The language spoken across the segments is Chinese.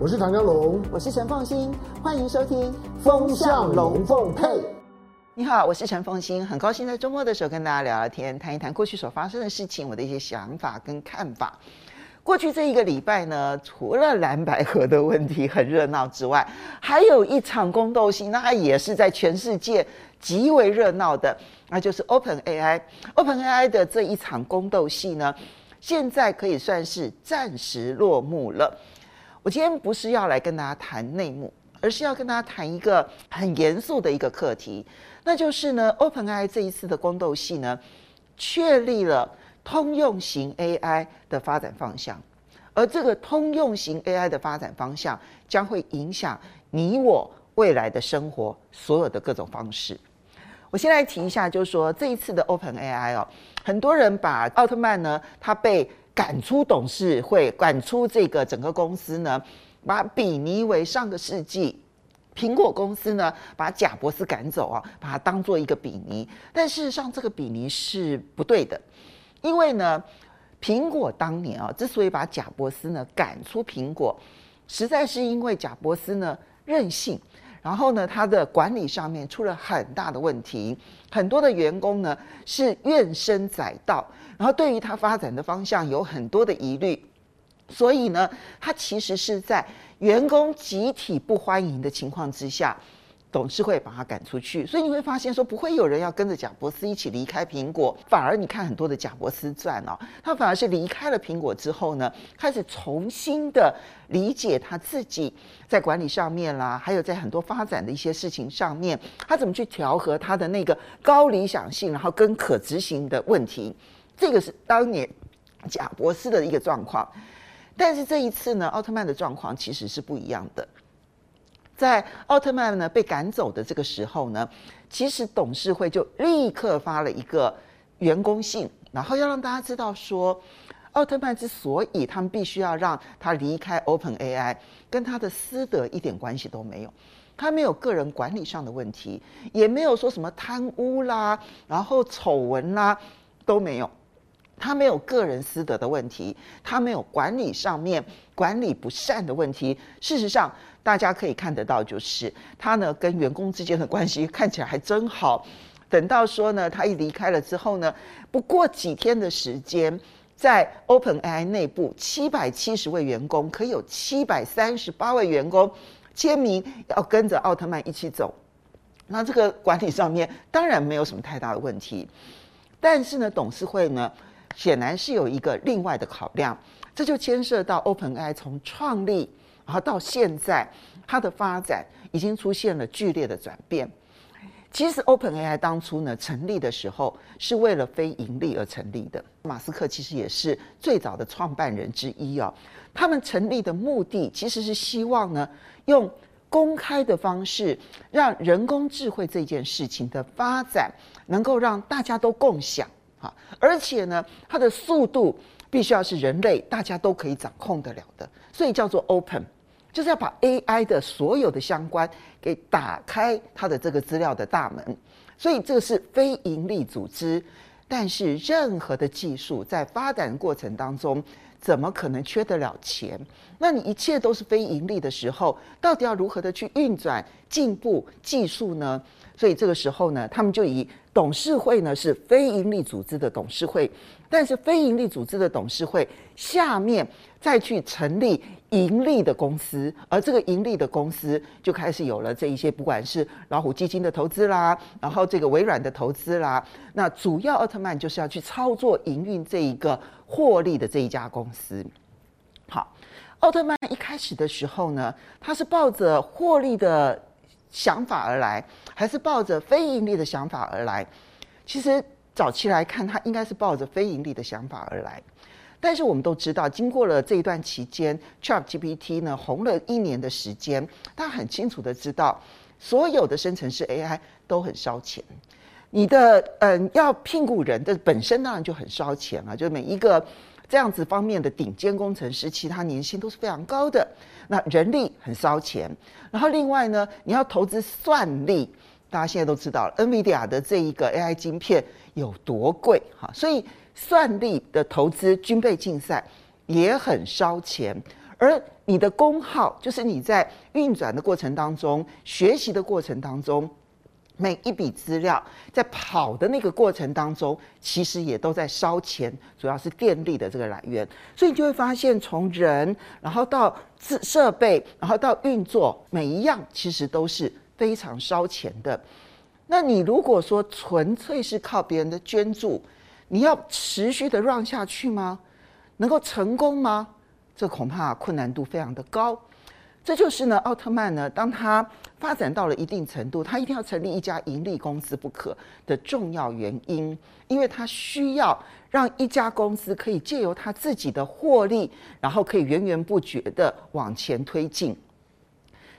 我是唐江龙，我是陈凤欣，欢迎收听《风向龙凤配》。你好，我是陈凤欣，很高兴在周末的时候跟大家聊聊天，谈一谈过去所发生的事情，我的一些想法跟看法。过去这一个礼拜呢，除了蓝白合的问题很热闹之外，还有一场宫斗戏，那也是在全世界极为热闹的，那就是 OpenAI。OpenAI 的这一场宫斗戏呢，现在可以算是暂时落幕了。我今天不是要来跟大家谈内幕，而是要跟大家谈一个很严肃的一个课题，那就是呢，OpenAI 这一次的宫斗戏呢，确立了通用型 AI 的发展方向，而这个通用型 AI 的发展方向将会影响你我未来的生活所有的各种方式。我先来提一下，就是说这一次的 OpenAI 哦，很多人把奥特曼呢，他被赶出董事会，赶出这个整个公司呢，把比尼为上个世纪苹果公司呢，把贾伯斯赶走啊，把它当做一个比尼。但事实上，这个比尼是不对的，因为呢，苹果当年啊，之所以把贾伯斯呢赶出苹果，实在是因为贾伯斯呢任性，然后呢，他的管理上面出了很大的问题，很多的员工呢是怨声载道。然后对于他发展的方向有很多的疑虑，所以呢，他其实是在员工集体不欢迎的情况之下，董事会把他赶出去。所以你会发现说，不会有人要跟着贾伯斯一起离开苹果，反而你看很多的贾伯斯传哦，他反而是离开了苹果之后呢，开始重新的理解他自己在管理上面啦，还有在很多发展的一些事情上面，他怎么去调和他的那个高理想性，然后跟可执行的问题。这个是当年贾伯斯的一个状况，但是这一次呢，奥特曼的状况其实是不一样的。在奥特曼呢被赶走的这个时候呢，其实董事会就立刻发了一个员工信，然后要让大家知道说，奥特曼之所以他们必须要让他离开 OpenAI，跟他的私德一点关系都没有，他没有个人管理上的问题，也没有说什么贪污啦，然后丑闻啦都没有。他没有个人私德的问题，他没有管理上面管理不善的问题。事实上，大家可以看得到，就是他呢跟员工之间的关系看起来还真好。等到说呢，他一离开了之后呢，不过几天的时间，在 OpenAI 内部七百七十位员工，可以有七百三十八位员工签名要跟着奥特曼一起走。那这个管理上面当然没有什么太大的问题，但是呢，董事会呢。显然是有一个另外的考量，这就牵涉到 OpenAI 从创立然后到现在，它的发展已经出现了剧烈的转变。其实 OpenAI 当初呢成立的时候是为了非盈利而成立的，马斯克其实也是最早的创办人之一哦。他们成立的目的其实是希望呢用公开的方式，让人工智慧这件事情的发展能够让大家都共享。啊，而且呢，它的速度必须要是人类大家都可以掌控得了的，所以叫做 open，就是要把 AI 的所有的相关给打开它的这个资料的大门。所以这个是非营利组织，但是任何的技术在发展过程当中，怎么可能缺得了钱？那你一切都是非盈利的时候，到底要如何的去运转进步技术呢？所以这个时候呢，他们就以董事会呢是非营利组织的董事会，但是非营利组织的董事会下面再去成立盈利的公司，而这个盈利的公司就开始有了这一些，不管是老虎基金的投资啦，然后这个微软的投资啦，那主要奥特曼就是要去操作营运这一个获利的这一家公司。好，奥特曼一开始的时候呢，他是抱着获利的。想法而来，还是抱着非盈利的想法而来？其实早期来看，他应该是抱着非盈利的想法而来。但是我们都知道，经过了这一段期间，ChatGPT 呢红了一年的时间，他很清楚的知道，所有的生成式 AI 都很烧钱。你的嗯，要聘雇人的本身当然就很烧钱了，就每一个。这样子方面的顶尖工程师，其他年薪都是非常高的。那人力很烧钱，然后另外呢，你要投资算力，大家现在都知道了，NVIDIA 的这一个 AI 晶片有多贵哈，所以算力的投资军备竞赛也很烧钱。而你的功耗，就是你在运转的过程当中、学习的过程当中。每一笔资料在跑的那个过程当中，其实也都在烧钱，主要是电力的这个来源。所以你就会发现，从人，然后到设设备，然后到运作，每一样其实都是非常烧钱的。那你如果说纯粹是靠别人的捐助，你要持续的让下去吗？能够成功吗？这恐怕困难度非常的高。这就是呢，奥特曼呢，当他发展到了一定程度，他一定要成立一家盈利公司不可的重要原因，因为他需要让一家公司可以借由他自己的获利，然后可以源源不绝的往前推进。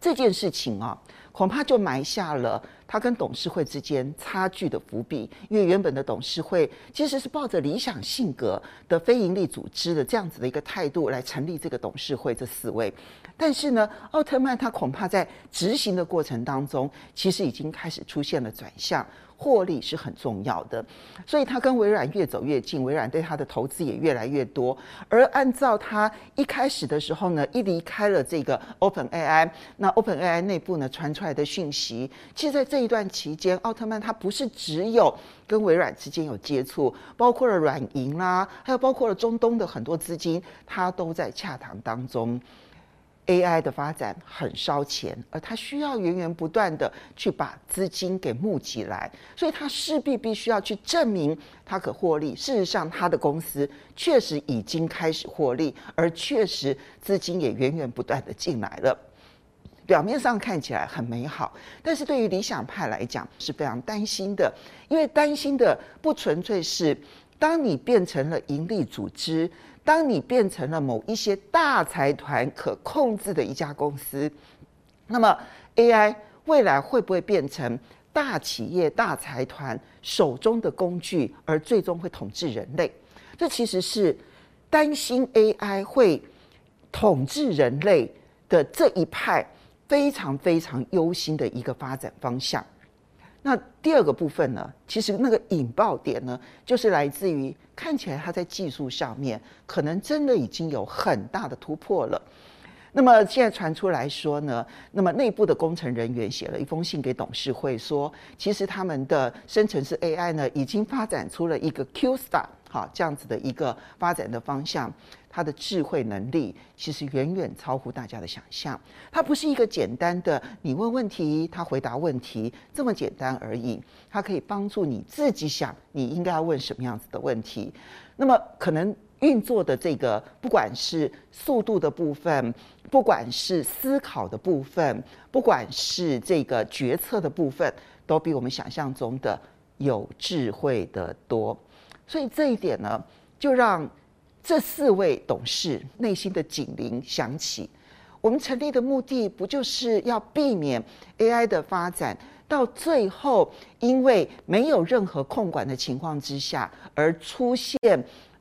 这件事情啊，恐怕就埋下了他跟董事会之间差距的伏笔，因为原本的董事会其实是抱着理想性格的非营利组织的这样子的一个态度来成立这个董事会，这四位。但是呢，奥特曼他恐怕在执行的过程当中，其实已经开始出现了转向，获利是很重要的，所以他跟微软越走越近，微软对他的投资也越来越多。而按照他一开始的时候呢，一离开了这个 OpenAI，那 OpenAI 内部呢传出来的讯息，其实在这一段期间，奥特曼他不是只有跟微软之间有接触，包括了软银啦，还有包括了中东的很多资金，他都在洽谈当中。AI 的发展很烧钱，而他需要源源不断的去把资金给募集来，所以他势必必须要去证明他可获利。事实上，他的公司确实已经开始获利，而确实资金也源源不断的进来了。表面上看起来很美好，但是对于理想派来讲是非常担心的，因为担心的不纯粹是当你变成了盈利组织。当你变成了某一些大财团可控制的一家公司，那么 AI 未来会不会变成大企业、大财团手中的工具，而最终会统治人类？这其实是担心 AI 会统治人类的这一派非常非常忧心的一个发展方向。那第二个部分呢，其实那个引爆点呢，就是来自于看起来它在技术上面可能真的已经有很大的突破了。那么现在传出来说呢，那么内部的工程人员写了一封信给董事会说，其实他们的生成式 AI 呢，已经发展出了一个 Q Star 好这样子的一个发展的方向。它的智慧能力其实远远超乎大家的想象，它不是一个简单的你问问题，他回答问题这么简单而已。它可以帮助你自己想你应该要问什么样子的问题。那么可能运作的这个，不管是速度的部分，不管是思考的部分，不管是这个决策的部分，都比我们想象中的有智慧的多。所以这一点呢，就让。这四位董事内心的警铃响起。我们成立的目的不就是要避免 AI 的发展到最后，因为没有任何控管的情况之下，而出现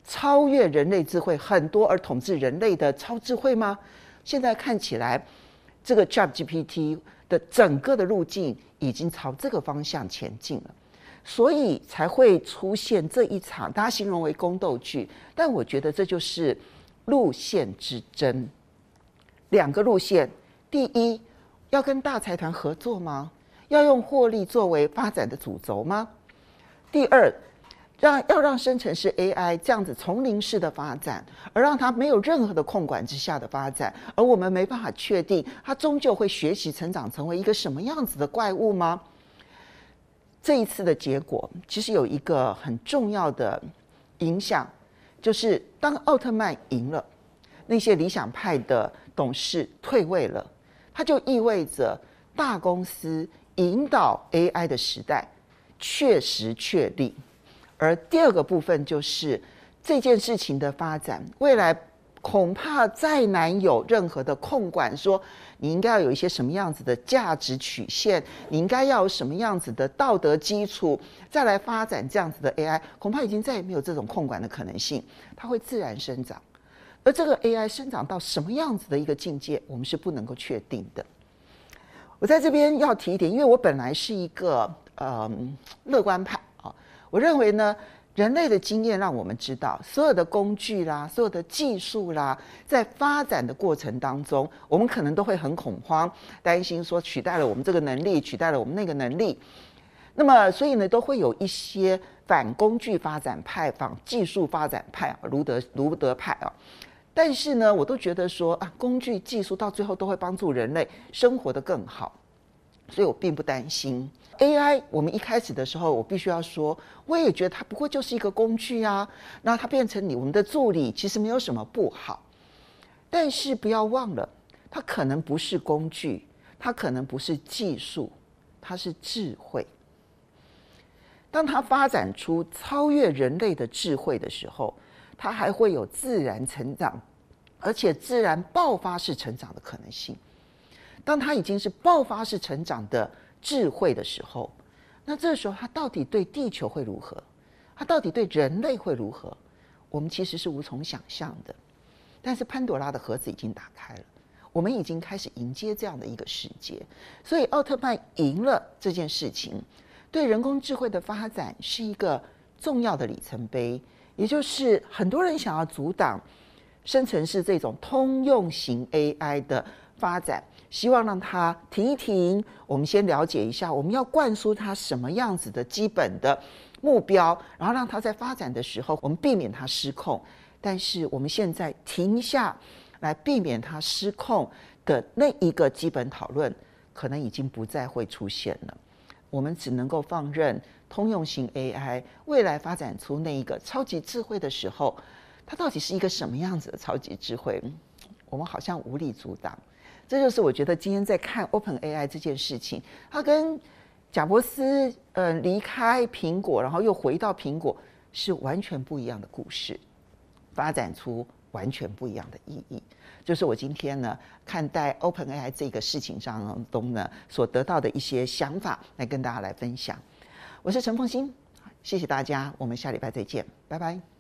超越人类智慧很多而统治人类的超智慧吗？现在看起来，这个 ChatGPT 的整个的路径已经朝这个方向前进了。所以才会出现这一场，大家形容为宫斗剧，但我觉得这就是路线之争。两个路线：第一，要跟大财团合作吗？要用获利作为发展的主轴吗？第二，让要让生成式 AI 这样子丛林式的发展，而让它没有任何的控管之下的发展，而我们没办法确定它终究会学习成长成为一个什么样子的怪物吗？这一次的结果其实有一个很重要的影响，就是当奥特曼赢了，那些理想派的董事退位了，它就意味着大公司引导 AI 的时代确实确立。而第二个部分就是这件事情的发展，未来恐怕再难有任何的控管说。你应该要有一些什么样子的价值曲线？你应该要有什么样子的道德基础，再来发展这样子的 AI，恐怕已经再也没有这种控管的可能性，它会自然生长。而这个 AI 生长到什么样子的一个境界，我们是不能够确定的。我在这边要提一点，因为我本来是一个嗯乐观派啊，我认为呢，人类的经验让我们知道，所有的工具啦，所有的技术啦，在发展的过程当中，我们可能都会很恐慌，担心说取代了我们这个能力，取代了我们那个能力。那么，所以呢，都会有一些反工具发展派、反技术发展派，卢德卢德派啊。但是呢，我都觉得说啊，工具技术到最后都会帮助人类生活得更好，所以我并不担心。AI，我们一开始的时候，我必须要说，我也觉得它不过就是一个工具啊。那它变成你我们的助理，其实没有什么不好。但是不要忘了，它可能不是工具，它可能不是技术，它是智慧。当它发展出超越人类的智慧的时候，它还会有自然成长，而且自然爆发式成长的可能性。当它已经是爆发式成长的。智慧的时候，那这时候它到底对地球会如何？它到底对人类会如何？我们其实是无从想象的。但是潘朵拉的盒子已经打开了，我们已经开始迎接这样的一个世界。所以奥特曼赢了这件事情，对人工智慧的发展是一个重要的里程碑。也就是很多人想要阻挡生成式这种通用型 AI 的发展。希望让它停一停，我们先了解一下，我们要灌输它什么样子的基本的目标，然后让它在发展的时候，我们避免它失控。但是我们现在停下来，避免它失控的那一个基本讨论，可能已经不再会出现了。我们只能够放任通用型 AI 未来发展出那一个超级智慧的时候，它到底是一个什么样子的超级智慧？我们好像无力阻挡。这就是我觉得今天在看 OpenAI 这件事情，它跟贾伯斯呃离开苹果，然后又回到苹果，是完全不一样的故事，发展出完全不一样的意义。就是我今天呢看待 OpenAI 这个事情当中呢所得到的一些想法，来跟大家来分享。我是陈凤欣，谢谢大家，我们下礼拜再见，拜拜。